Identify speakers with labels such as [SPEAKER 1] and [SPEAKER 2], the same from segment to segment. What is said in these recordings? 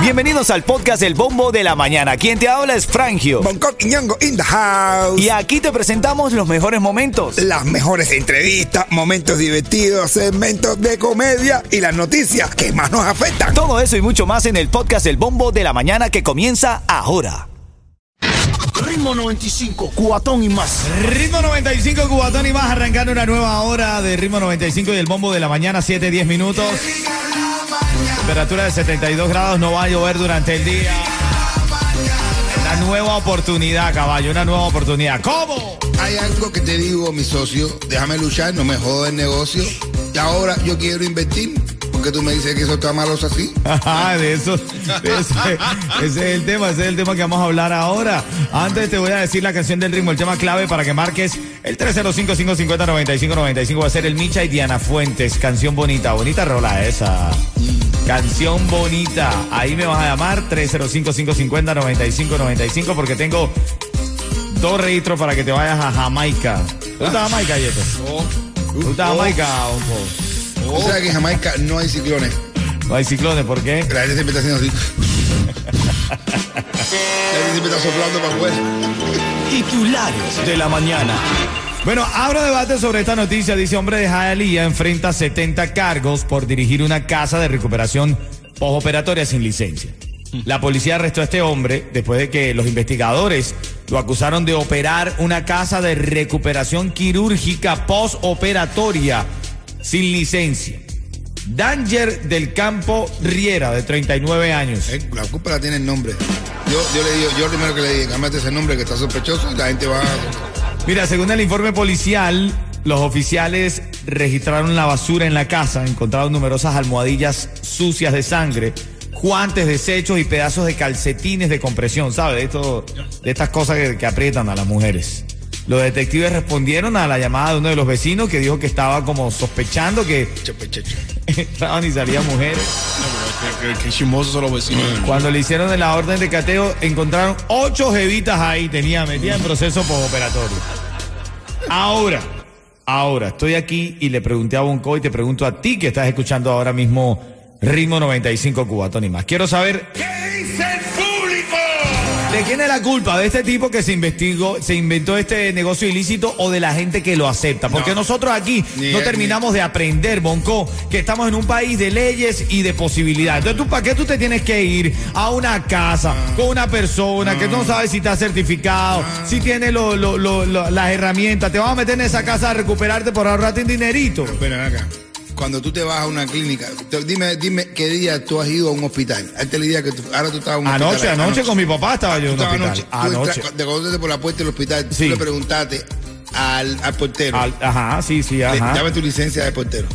[SPEAKER 1] Bienvenidos al podcast El Bombo de la Mañana. Quien te habla es Frangio.
[SPEAKER 2] Bangkok y Ñongo in the house.
[SPEAKER 1] Y aquí te presentamos los mejores momentos.
[SPEAKER 2] Las mejores entrevistas, momentos divertidos, segmentos de comedia y las noticias que más nos afectan.
[SPEAKER 1] Todo eso y mucho más en el podcast El Bombo de la Mañana que comienza ahora.
[SPEAKER 3] Ritmo 95, cuatón y más.
[SPEAKER 4] Ritmo 95, Cubatón y más, arrancando una nueva hora de Ritmo 95 y el bombo de la mañana, 7, 10 minutos. Temperatura de 72 grados, no va a llover durante el día. Una nueva oportunidad, caballo, una nueva oportunidad. ¿Cómo?
[SPEAKER 5] Hay algo que te digo, mi socio, déjame luchar, no me jodas el negocio. Y ahora yo quiero invertir, porque tú me dices que eso está malo así.
[SPEAKER 4] Ajá, de eso, de ese, ese es el tema, ese es el tema que vamos a hablar ahora. Antes te voy a decir la canción del ritmo, el tema clave para que marques el 305-550-9595. Va a ser el Micha y Diana Fuentes, canción bonita, bonita rola esa. Canción bonita. Ahí me vas a llamar 305-550-9595 porque tengo dos registros para que te vayas a Jamaica. ¿Te gusta Jamaica, Yeto? ¿Te gusta Jamaica, Onco?
[SPEAKER 5] O sea que en Jamaica no hay ciclones.
[SPEAKER 4] No hay ciclones, ¿por qué?
[SPEAKER 5] La gente siempre está haciendo así. La gente siempre está soplando para afuera.
[SPEAKER 1] Titulares de la mañana.
[SPEAKER 4] Bueno, abro debate sobre esta noticia. Dice hombre de Hialeah enfrenta 70 cargos por dirigir una casa de recuperación postoperatoria sin licencia. La policía arrestó a este hombre después de que los investigadores lo acusaron de operar una casa de recuperación quirúrgica postoperatoria sin licencia. Danger del Campo Riera, de 39 años.
[SPEAKER 5] Eh, La culpa la tiene el nombre. Yo, yo le digo, yo lo primero que le dije, cámbiate ese nombre que está sospechoso y la gente va a...
[SPEAKER 4] Mira, según el informe policial, los oficiales registraron la basura en la casa, encontraron numerosas almohadillas sucias de sangre, guantes, desechos y pedazos de calcetines de compresión, ¿sabes? De, esto, de estas cosas que, que aprietan a las mujeres. Los detectives respondieron a la llamada de uno de los vecinos que dijo que estaba como sospechando que entraban y salían mujeres.
[SPEAKER 3] Qué, chismosos son los vecinos.
[SPEAKER 4] Cuando le hicieron la orden de cateo, encontraron ocho jevitas ahí, tenía metida en proceso postoperatorio. Ahora, ahora, estoy aquí y le pregunté a Bonco y te pregunto a ti que estás escuchando ahora mismo Ritmo 95 Cubatón y más. Quiero saber. ¿Qué? ¿De quién es la culpa? ¿De este tipo que se investigó, se inventó este negocio ilícito o de la gente que lo acepta? Porque
[SPEAKER 5] No.
[SPEAKER 4] nosotros aquí
[SPEAKER 5] Ni
[SPEAKER 4] no
[SPEAKER 5] él,
[SPEAKER 4] terminamos de aprender, Bonco, que estamos en un país de leyes y de posibilidades. Entonces, ¿tú para qué tú te tienes que ir a una casa con una persona que no sabe si está certificado, si tiene lo- lo- lo- las herramientas? Te vas a meter en esa casa a recuperarte por ahorrarte un dinerito.
[SPEAKER 5] Ven acá. Cuando tú te vas a una clínica, te- dime, dime qué día tú has ido a un hospital. Antes el día que tú, ahora tú estabas en un
[SPEAKER 4] Anoche,
[SPEAKER 5] hospital.
[SPEAKER 4] anoche con mi papá estaba yo en un hospital.
[SPEAKER 5] anoche. Tú
[SPEAKER 4] Anoche.
[SPEAKER 5] entras- te conociste por la puerta del hospital.
[SPEAKER 4] Sí.
[SPEAKER 5] Tú le preguntaste al, al portero.
[SPEAKER 4] Al- ajá, sí, sí,
[SPEAKER 5] le-
[SPEAKER 4] ajá.
[SPEAKER 5] Dame tu licencia de portero.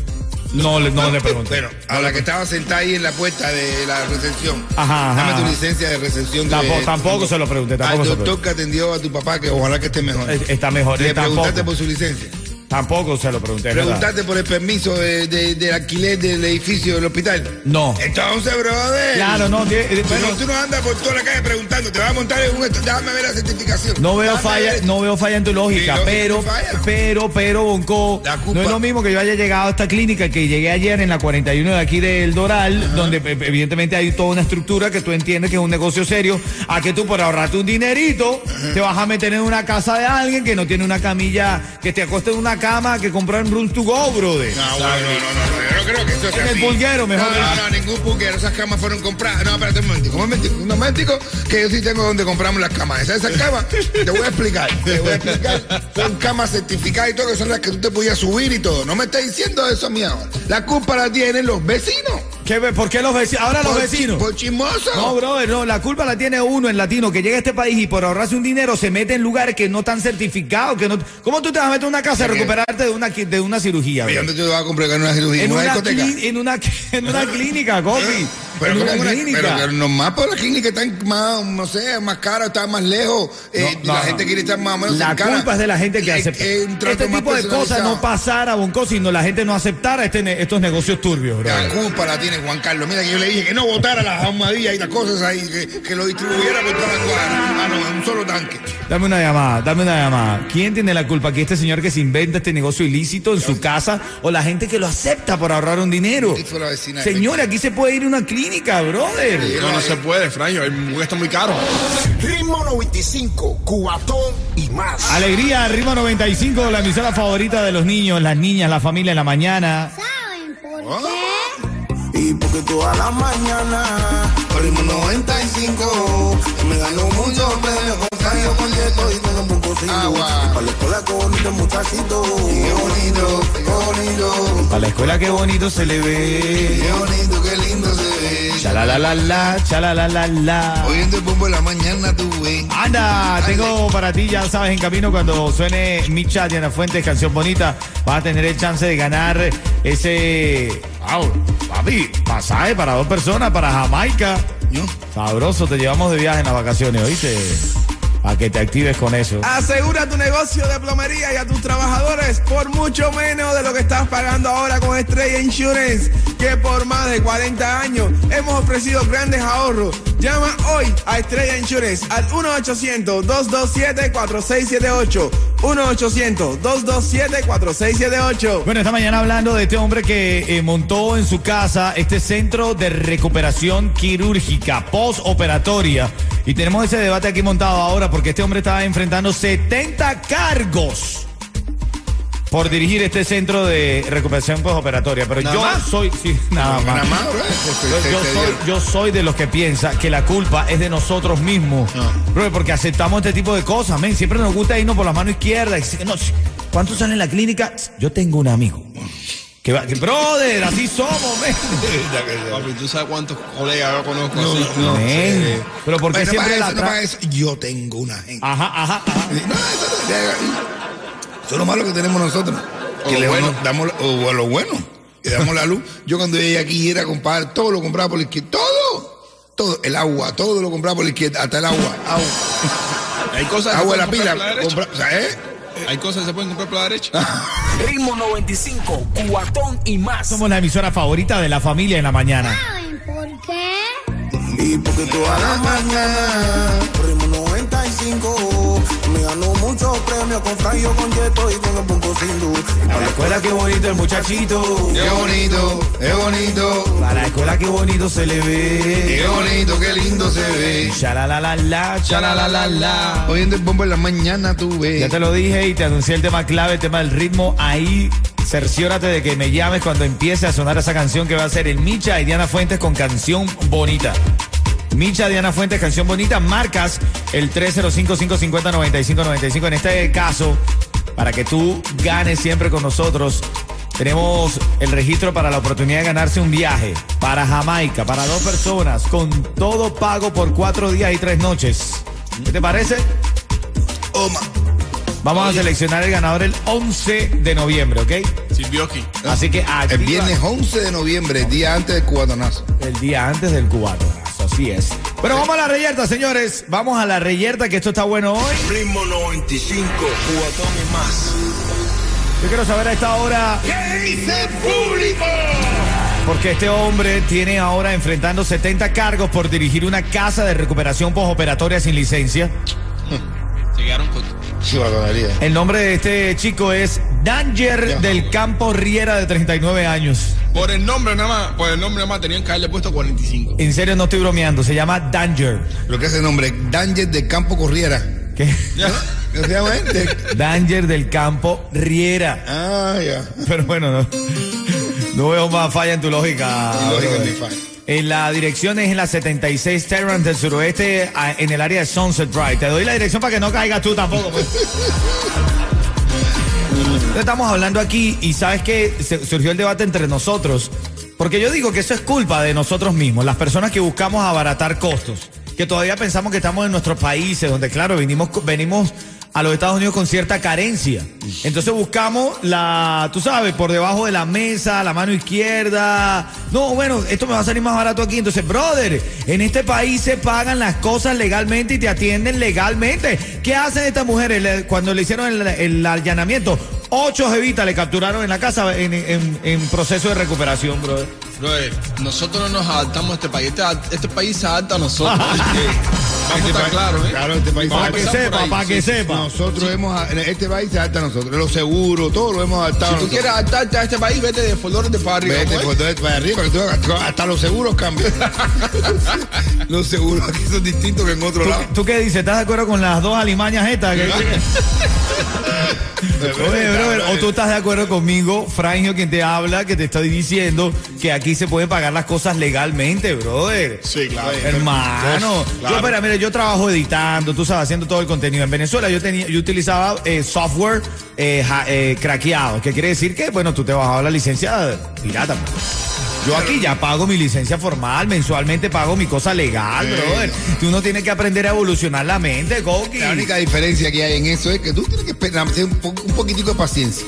[SPEAKER 4] No, le- no le pregunté.
[SPEAKER 5] Bueno, a la que estaba sentada ahí en la puerta de la recepción.
[SPEAKER 4] Ajá, ajá,
[SPEAKER 5] Dame tu licencia de recepción. de-
[SPEAKER 4] Tampoco- tampoco se lo pregunté, tampoco
[SPEAKER 5] Al doctor que atendió a tu papá, que ojalá que esté mejor.
[SPEAKER 4] Está mejor,
[SPEAKER 5] Le
[SPEAKER 4] eh, tampoco.
[SPEAKER 5] preguntaste por su licencia.
[SPEAKER 4] Tampoco se lo pregunté.
[SPEAKER 5] Preguntaste por el permiso de, de- del alquiler del edificio del hospital.
[SPEAKER 4] No.
[SPEAKER 5] Entonces, brother.
[SPEAKER 4] Claro, no, eh,
[SPEAKER 5] Tú, no, tú no andas por toda la calle preguntando, te vas a montar en un déjame ver la certificación.
[SPEAKER 4] No veo
[SPEAKER 5] Déjame
[SPEAKER 4] falla,
[SPEAKER 5] ver-
[SPEAKER 4] no veo falla en tu lógica, pero,
[SPEAKER 5] falla.
[SPEAKER 4] pero, pero, Bonco, no es lo mismo que yo haya llegado a esta clínica que llegué ayer en la 41 de aquí del Doral, donde eh, evidentemente hay toda una estructura que tú entiendes que es un negocio serio, a que tú por ahorrarte un dinerito te vas a meter en una casa de alguien que no tiene una camilla, que te acueste en una cama que comprar en Rooms to Go, brother.
[SPEAKER 5] No, bueno, no, no, no, yo no creo que eso sea
[SPEAKER 4] En el
[SPEAKER 5] así.
[SPEAKER 4] pulguero, mejor
[SPEAKER 5] No, no, no, ningún pulguero, esas camas fueron compradas. No, espérate un momentico, un momentico, un momentico, que yo sí tengo donde compramos las camas. Esas, esas camas, te voy a explicar, te voy a explicar. Son camas certificadas y todo, que son las que tú te podías subir y todo. No me estás diciendo eso a mí ahora. La culpa la tienen los vecinos.
[SPEAKER 4] ¿Qué ¿Por qué los vecinos? Ahora los
[SPEAKER 5] Por
[SPEAKER 4] vecinos.
[SPEAKER 5] chi- Por chismoso.
[SPEAKER 4] No, brother, no, la culpa la tiene uno, el latino, que llega a este país y por ahorrarse un dinero se mete en lugares que no están certificados, que no... ¿Cómo tú te vas a meter en una casa a recuperarte de una, de una cirugía?
[SPEAKER 5] ¿Y
[SPEAKER 4] bro?
[SPEAKER 5] dónde te vas a comprar una cirugía?
[SPEAKER 4] En
[SPEAKER 5] ¿En una
[SPEAKER 4] una,
[SPEAKER 5] discoteca?
[SPEAKER 4] cli- en una, en una clínica, Cofi.
[SPEAKER 5] Pero,
[SPEAKER 4] en una
[SPEAKER 5] una-
[SPEAKER 4] clínica.
[SPEAKER 5] pero, pero nomás por la clínica están más, no sé, más cara, está más lejos. eh,
[SPEAKER 4] No, no,
[SPEAKER 5] la
[SPEAKER 4] no.
[SPEAKER 5] gente quiere estar más o menos
[SPEAKER 4] La
[SPEAKER 5] cercana.
[SPEAKER 4] culpa es de la gente que
[SPEAKER 5] Eh,
[SPEAKER 4] acepta.
[SPEAKER 5] eh,
[SPEAKER 4] este tipo de cosas no pasara, Bonco, sino la gente no aceptara este estos negocios turbios, bro.
[SPEAKER 5] La culpa la tiene Juan Carlos. Mira que yo le dije que no botara las almohadillas y las cosas ahí, que, que lo distribuyera por toda la cuadra. Ah, no, en un solo tanque.
[SPEAKER 4] Dame una llamada, dame una llamada. ¿Quién tiene la culpa? ¿Que este señor que se inventa este negocio ilícito en su casa o la gente que lo acepta por ahorrar un dinero? Señor, aquí se puede ir a una clínica, brother.
[SPEAKER 6] No, no se puede, Franjo. Está muy caro.
[SPEAKER 3] Ritmo 95, Cubatón y más.
[SPEAKER 4] Alegría, Ritmo 95, la emisora favorita de los niños, las niñas, la familia en la mañana.
[SPEAKER 7] ¿Saben por
[SPEAKER 5] Oh.
[SPEAKER 7] qué?
[SPEAKER 3] Porque toda la mañana, ritmo 95, me ganó mucho premio con Cario con Yeto y tengo un sin
[SPEAKER 5] Agua.
[SPEAKER 3] Para la escuela, qué bonito muchachito. Qué bonito, qué bonito.
[SPEAKER 4] A la escuela qué bonito se le ve.
[SPEAKER 5] Qué bonito, qué lindo se ve.
[SPEAKER 4] Chala la la la, chala la la la.
[SPEAKER 5] Oyendo el bombo en la mañana, tú, güey.
[SPEAKER 4] Anda, tengo para ti, ya sabes, en camino cuando suene Micha Diana Fuentes, canción bonita, vas a tener el chance de ganar ese, wow, papi, pasaje para dos personas para Jamaica.
[SPEAKER 5] ¿Yo?
[SPEAKER 4] Sabroso, te llevamos de viaje en las vacaciones, ¿oíste? A que te actives con eso.
[SPEAKER 8] Asegura tu negocio de plomería y a tus trabajadores por mucho menos de lo que estás pagando ahora con Estrella Insurance, que por más de 40 años hemos ofrecido grandes ahorros. Llama hoy a Estrella Insurance al 1-800-227-4678. 1-800-227-4678.
[SPEAKER 4] Bueno, esta mañana hablando de este hombre que eh, montó en su casa este centro de recuperación quirúrgica postoperatoria. Y tenemos ese debate aquí montado ahora porque este hombre estaba enfrentando 70 cargos por dirigir este centro de recuperación postoperatoria. Pero
[SPEAKER 6] ¿Nada
[SPEAKER 4] yo
[SPEAKER 6] más?
[SPEAKER 4] soy, sí, nada más.
[SPEAKER 5] Nada más, bro.
[SPEAKER 4] Yo, yo soy, yo soy de los que piensa que la culpa es de nosotros mismos. Bro, porque aceptamos este tipo de cosas, men. Siempre nos gusta irnos por la mano izquierda. No, ¿Cuántos salen en la clínica? Yo tengo un amigo. Que va, que, brother, así somos, men.
[SPEAKER 6] Papi, ¿tú sabes cuántos colegas yo conozco así?
[SPEAKER 4] Men. Pero porque
[SPEAKER 5] Bueno,
[SPEAKER 4] siempre la
[SPEAKER 5] eso, no
[SPEAKER 4] tra-.
[SPEAKER 5] Yo tengo una gente.
[SPEAKER 4] Ajá, ajá, ajá.
[SPEAKER 5] Eso, es lo malo que tenemos nosotros.
[SPEAKER 6] O
[SPEAKER 5] Que
[SPEAKER 6] lo
[SPEAKER 5] le
[SPEAKER 6] bueno.
[SPEAKER 5] damos, o a lo bueno. Le damos la luz. Yo cuando llegué aquí era comprar, todo lo compraba por la izquierda. Todo. Todo. El agua, todo lo compraba por la izquierda. Hasta el agua. Agua,
[SPEAKER 6] Hay cosas que
[SPEAKER 5] agua
[SPEAKER 6] se
[SPEAKER 5] de la
[SPEAKER 6] pueden
[SPEAKER 5] pila.
[SPEAKER 6] comprar por la derecha.
[SPEAKER 5] compra- o sea, ¿eh?
[SPEAKER 6] Hay cosas que se pueden comprar por la derecha.
[SPEAKER 3] Ritmo 95, Cubatón y más.
[SPEAKER 4] Somos la emisora favorita de la familia en la mañana.
[SPEAKER 7] ¿Saben por qué?
[SPEAKER 3] Y porque toda la mañana, ritmo 95, me ganó premios con Franjo con Yeto y con el Ponco sin luz.
[SPEAKER 4] A la escuela qué bonito el muchachito.
[SPEAKER 5] Qué bonito, qué bonito.
[SPEAKER 4] A la escuela qué bonito se le ve.
[SPEAKER 5] Qué bonito, qué lindo se ve.
[SPEAKER 4] Chala la la la, chala la la la.
[SPEAKER 5] Oyendo el bombo en la mañana, tú ves.
[SPEAKER 4] Ya te lo dije y te anuncié el tema clave, el tema del ritmo. Ahí cerciórate de que me llames cuando empiece a sonar esa canción que va a ser el Micha y Diana Fuentes con canción bonita. Micha, Diana Fuentes, canción bonita. Marcas el 305-550-9595. En este caso, para que tú ganes siempre con nosotros, tenemos el registro para la oportunidad de ganarse un viaje para Jamaica, para dos personas, con todo pago por cuatro días y tres noches. ¿Qué te parece?
[SPEAKER 5] Oma.
[SPEAKER 4] Vamos a seleccionar el ganador el 11 de noviembre, ¿ok?
[SPEAKER 6] Silvioki.
[SPEAKER 4] Así que
[SPEAKER 5] El
[SPEAKER 4] activa
[SPEAKER 5] viernes 11 de noviembre, día antes del cubatonazo.
[SPEAKER 4] el día antes del cubatonazo, así es. Pero vamos a la reyerta, señores. Vamos a la reyerta, que esto está bueno hoy.
[SPEAKER 3] Ritmo 95, Cubatón y más.
[SPEAKER 4] Yo quiero saber a esta hora,
[SPEAKER 5] ¿Qué dice el público?
[SPEAKER 4] porque este hombre tiene ahora enfrentando 70 cargos por dirigir una casa de recuperación postoperatoria sin licencia.
[SPEAKER 6] Llegaron con.
[SPEAKER 4] El nombre de este chico es Danger del Campo Riera, de 39 años.
[SPEAKER 6] Por el nombre nada más, por el nombre nada más tenían que haberle puesto 45.
[SPEAKER 4] En serio, no estoy bromeando, se llama Danger.
[SPEAKER 5] Lo que es el nombre, Danger del Campo Corriera.
[SPEAKER 4] ¿Qué?
[SPEAKER 5] ¿Qué se llama este?
[SPEAKER 4] Danger del Campo Riera.
[SPEAKER 5] Ah, ya.
[SPEAKER 4] Pero bueno, no, no veo más falla en tu lógica.
[SPEAKER 5] Lógica, ni falla.
[SPEAKER 4] En la dirección es en la 76 Terrance del suroeste, en el área de Sunset Drive. Te doy la dirección para que no caigas tú tampoco. pues. Estamos hablando aquí y sabes que surgió el debate entre nosotros. Porque yo digo que eso es culpa de nosotros mismos, las personas que buscamos abaratar costos. Que todavía pensamos que estamos en nuestros países, donde claro, venimos, venimos a los Estados Unidos con cierta carencia. Entonces buscamos la, tú sabes, por debajo de la mesa, la mano izquierda. No, bueno, esto me va a salir más barato aquí. Entonces, brother, en este país se pagan las cosas legalmente y te atienden legalmente. ¿Qué hacen estas mujeres cuando le hicieron el, el allanamiento? Ocho jevitas le capturaron en la casa en, en- en proceso de recuperación, brother.
[SPEAKER 6] Brother, nosotros no nos adaptamos a este país. Este, este país se adapta a nosotros. Vamos a ¿eh?
[SPEAKER 5] Claro, este país
[SPEAKER 6] a
[SPEAKER 4] Para que sepa, para que
[SPEAKER 6] Sí.
[SPEAKER 4] sepa.
[SPEAKER 5] Nosotros hemos, en este país se adapta a nosotros. Los seguros, todo lo hemos adaptado.
[SPEAKER 6] Si tú
[SPEAKER 5] nosotros.
[SPEAKER 6] quieres adaptarte a este país, vete de Flores de para arriba.
[SPEAKER 5] Vete, pues, entonces, para arriba, que tú- hasta los seguros cambian. los seguros aquí son distintos que en otro
[SPEAKER 4] ¿Tú,
[SPEAKER 5] lado.
[SPEAKER 4] tú qué dices? ¿Estás de acuerdo con las dos alimañas estas? que- Oye, brother, o tú estás de acuerdo conmigo, Frangio, quien te habla, que te estoy diciendo que aquí se pueden pagar las cosas legalmente, brother.
[SPEAKER 6] Sí, claro.
[SPEAKER 4] Hermano,
[SPEAKER 6] Claro.
[SPEAKER 4] yo, espera, mira, yo trabajo editando, tú sabes, haciendo todo el contenido. En Venezuela yo tenía, yo utilizaba eh, software eh, ja- eh, craqueado, que quiere decir que, bueno, tú te bajabas la licencia pirata. Yo aquí ya pago mi licencia formal, mensualmente pago mi cosa legal, brother. Tú no tienes que aprender a evolucionar la mente, Coqui.
[SPEAKER 5] La única diferencia que hay en eso es que tú tienes que esperar, un, po- un poquitico de paciencia.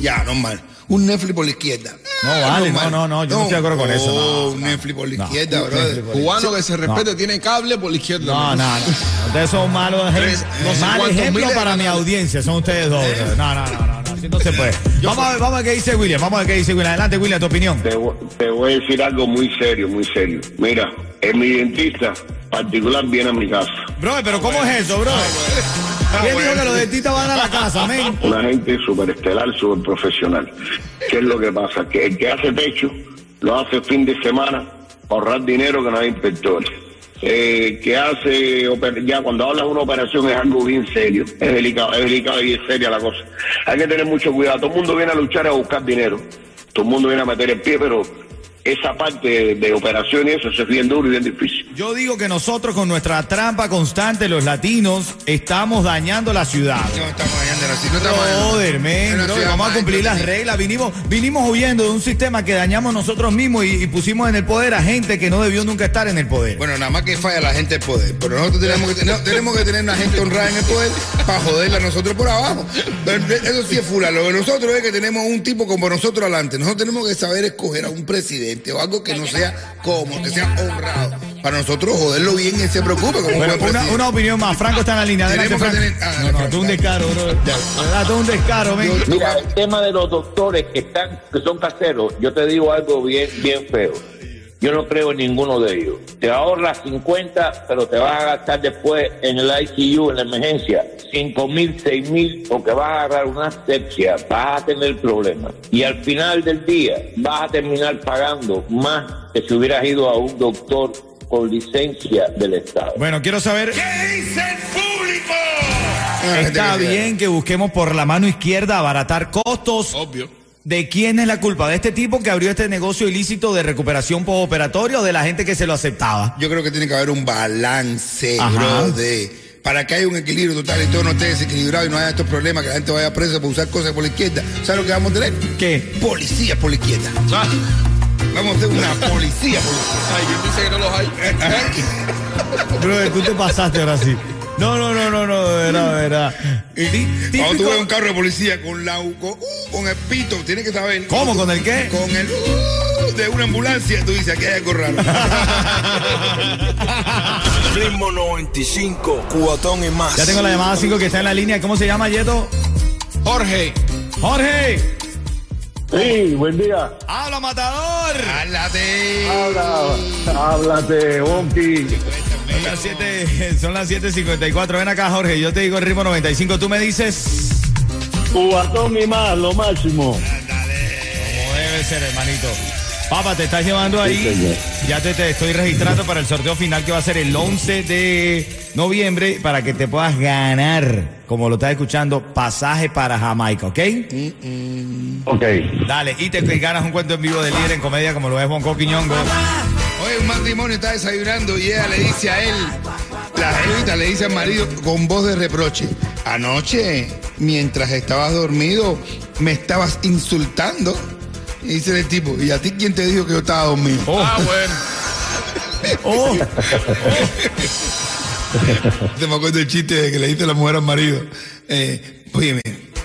[SPEAKER 5] Ya, normal. Un Netflix por la izquierda.
[SPEAKER 4] No,
[SPEAKER 5] Ah,
[SPEAKER 4] vale,
[SPEAKER 5] normal.
[SPEAKER 4] no, no, no, yo no estoy de acuerdo con eso, no,
[SPEAKER 5] un
[SPEAKER 4] no,
[SPEAKER 5] Netflix por la
[SPEAKER 4] no,
[SPEAKER 5] izquierda,
[SPEAKER 4] un
[SPEAKER 5] brother.
[SPEAKER 6] Cubano que se respete tiene cable por la izquierda.
[SPEAKER 4] No, no, no. Ustedes son malos ejemplos.
[SPEAKER 6] no sé
[SPEAKER 4] mal ejemplo para mi audiencia, son ustedes dos. brother. No, no, no, no, no, así no se puede. Vamos a ver, vamos a ver qué dice William, vamos a ver qué dice William. Adelante, William, tu opinión.
[SPEAKER 9] Te, vo- te voy a decir algo muy serio, muy serio. Mira, en mi dentista particular viene a mi casa.
[SPEAKER 4] Bro, pero ¿cómo es eso, bro? ¿Quién dijo que los dentistas van a la casa, men?
[SPEAKER 9] Una gente superestelar, super profesional. ¿Qué es lo que pasa? Que el que hace techo lo hace fin de semana para ahorrar dinero que no hay inspectores. Eh, que hace, ya cuando hablas de una operación es algo bien serio, es delicado, es delicado y es seria la cosa. Hay que tener mucho cuidado. Todo el mundo viene a luchar a buscar dinero. Todo el mundo viene a meter el pie, pero esa parte de, de operación y eso, eso es bien duro y bien difícil.
[SPEAKER 4] Yo digo que nosotros con nuestra trampa constante, los latinos, estamos dañando la ciudad.
[SPEAKER 5] No estamos no estamos.
[SPEAKER 4] Brother, men, vamos a cumplir las reglas. Vinimos, vinimos huyendo de un sistema que dañamos nosotros mismos y, y pusimos en el poder a gente que no debió nunca estar en el poder.
[SPEAKER 5] Bueno, nada más que falla la gente del poder. Pero nosotros tenemos que tener, tenemos que tener una gente honrada en el poder para joderla a nosotros por abajo. Pero eso sí es fula. Lo de nosotros es que tenemos un tipo como nosotros adelante. Nosotros tenemos que saber escoger a un presidente o algo que no sea como, que sea honrado. Para nosotros joderlo bien y se preocupe como buen
[SPEAKER 4] una, una opinión más. Franco está en la línea. Adelante,
[SPEAKER 5] Tenemos que
[SPEAKER 4] Franco.
[SPEAKER 5] tener- ah,
[SPEAKER 4] no, no,
[SPEAKER 5] Franco,
[SPEAKER 4] tú un descaro, bro. De verdad, tú un descaro, men.
[SPEAKER 10] Mira, el tema de los doctores que están, que son caseros, yo te digo algo bien, bien feo. Yo no creo en ninguno de ellos. Te ahorras 50, pero te vas a gastar después en el ICU, en la emergencia, 5 mil, 6 mil, porque vas a agarrar una asepsia, vas a tener problemas. Y al final del día vas a terminar pagando más que si hubieras ido a un doctor con licencia del Estado.
[SPEAKER 4] Bueno, quiero saber.
[SPEAKER 5] Ah, gente
[SPEAKER 4] Está
[SPEAKER 5] que sea.
[SPEAKER 4] bien que busquemos por la mano izquierda abaratar costos.
[SPEAKER 6] Obvio.
[SPEAKER 4] ¿De quién es la culpa? ¿De este tipo que abrió este negocio ilícito de recuperación postoperatoria o de la gente que se lo aceptaba?
[SPEAKER 5] Yo creo que tiene que haber un balance,
[SPEAKER 4] Ajá.
[SPEAKER 5] bro, de para que haya un equilibrio total y todo no esté desequilibrado y no haya estos problemas, que la gente vaya presa por usar cosas por la izquierda. ¿Sabes lo que vamos a tener?
[SPEAKER 4] ¿Qué?
[SPEAKER 5] Policías por la izquierda.
[SPEAKER 6] Ah,
[SPEAKER 5] Vamos a hacer una policía
[SPEAKER 6] Ay, ¿quién dice que no los hay?
[SPEAKER 4] Bro, tú te pasaste ahora sí. No, no, no, no, no, de verdad, de verdad. Tí-
[SPEAKER 5] Cuando tú ves un carro de policía con la con, uh, con el pito, tienes que saber.
[SPEAKER 4] ¿Cómo? ¿Con el qué?
[SPEAKER 5] Con el uh, de una ambulancia, tú dices, aquí hay algo raro.
[SPEAKER 11] Ritmo 95, cuatón y más.
[SPEAKER 4] Ya tengo la llamada 5 que está en la línea. ¿Cómo se llama, Yeto?
[SPEAKER 6] Jorge,
[SPEAKER 4] Jorge.
[SPEAKER 10] Sí, buen día.
[SPEAKER 4] ¡Habla, matador!
[SPEAKER 5] Háblate.
[SPEAKER 10] Habla, háblate, Bonki.
[SPEAKER 4] Son las 7, son las 7.54. Ven acá, Jorge. Yo te digo el ritmo 95. Tú me dices.
[SPEAKER 10] Cubatón y más, lo máximo.
[SPEAKER 4] Como debe ser, hermanito. Papá, te estás llevando ahí. Ya te, te estoy registrando para el sorteo final que va a ser el 11 de noviembre para que te puedas ganar, como lo estás escuchando, pasaje para Jamaica, ¿ok?
[SPEAKER 10] Ok.
[SPEAKER 4] Dale, y te ganas un cuento en vivo de líder en comedia como lo es Bonco Quiñongo.
[SPEAKER 5] Oye, un matrimonio está desayunando y ella le dice a él, la jevita le dice al marido con voz de reproche, anoche, mientras estabas dormido, me estabas insultando. Y dice el tipo, ¿y a ti quién te dijo que yo estaba dormido?
[SPEAKER 6] ah, bueno.
[SPEAKER 4] Oh,
[SPEAKER 5] Te me acuerdo el chiste de que le dice la mujer al marido. Eh, Oye,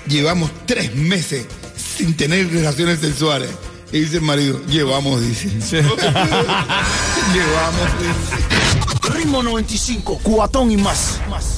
[SPEAKER 5] llevamos tres meses sin tener relaciones sexuales. Y dice el marido, llevamos, dice. llevamos, dice.
[SPEAKER 11] Ritmo 95, cuatón y más. más.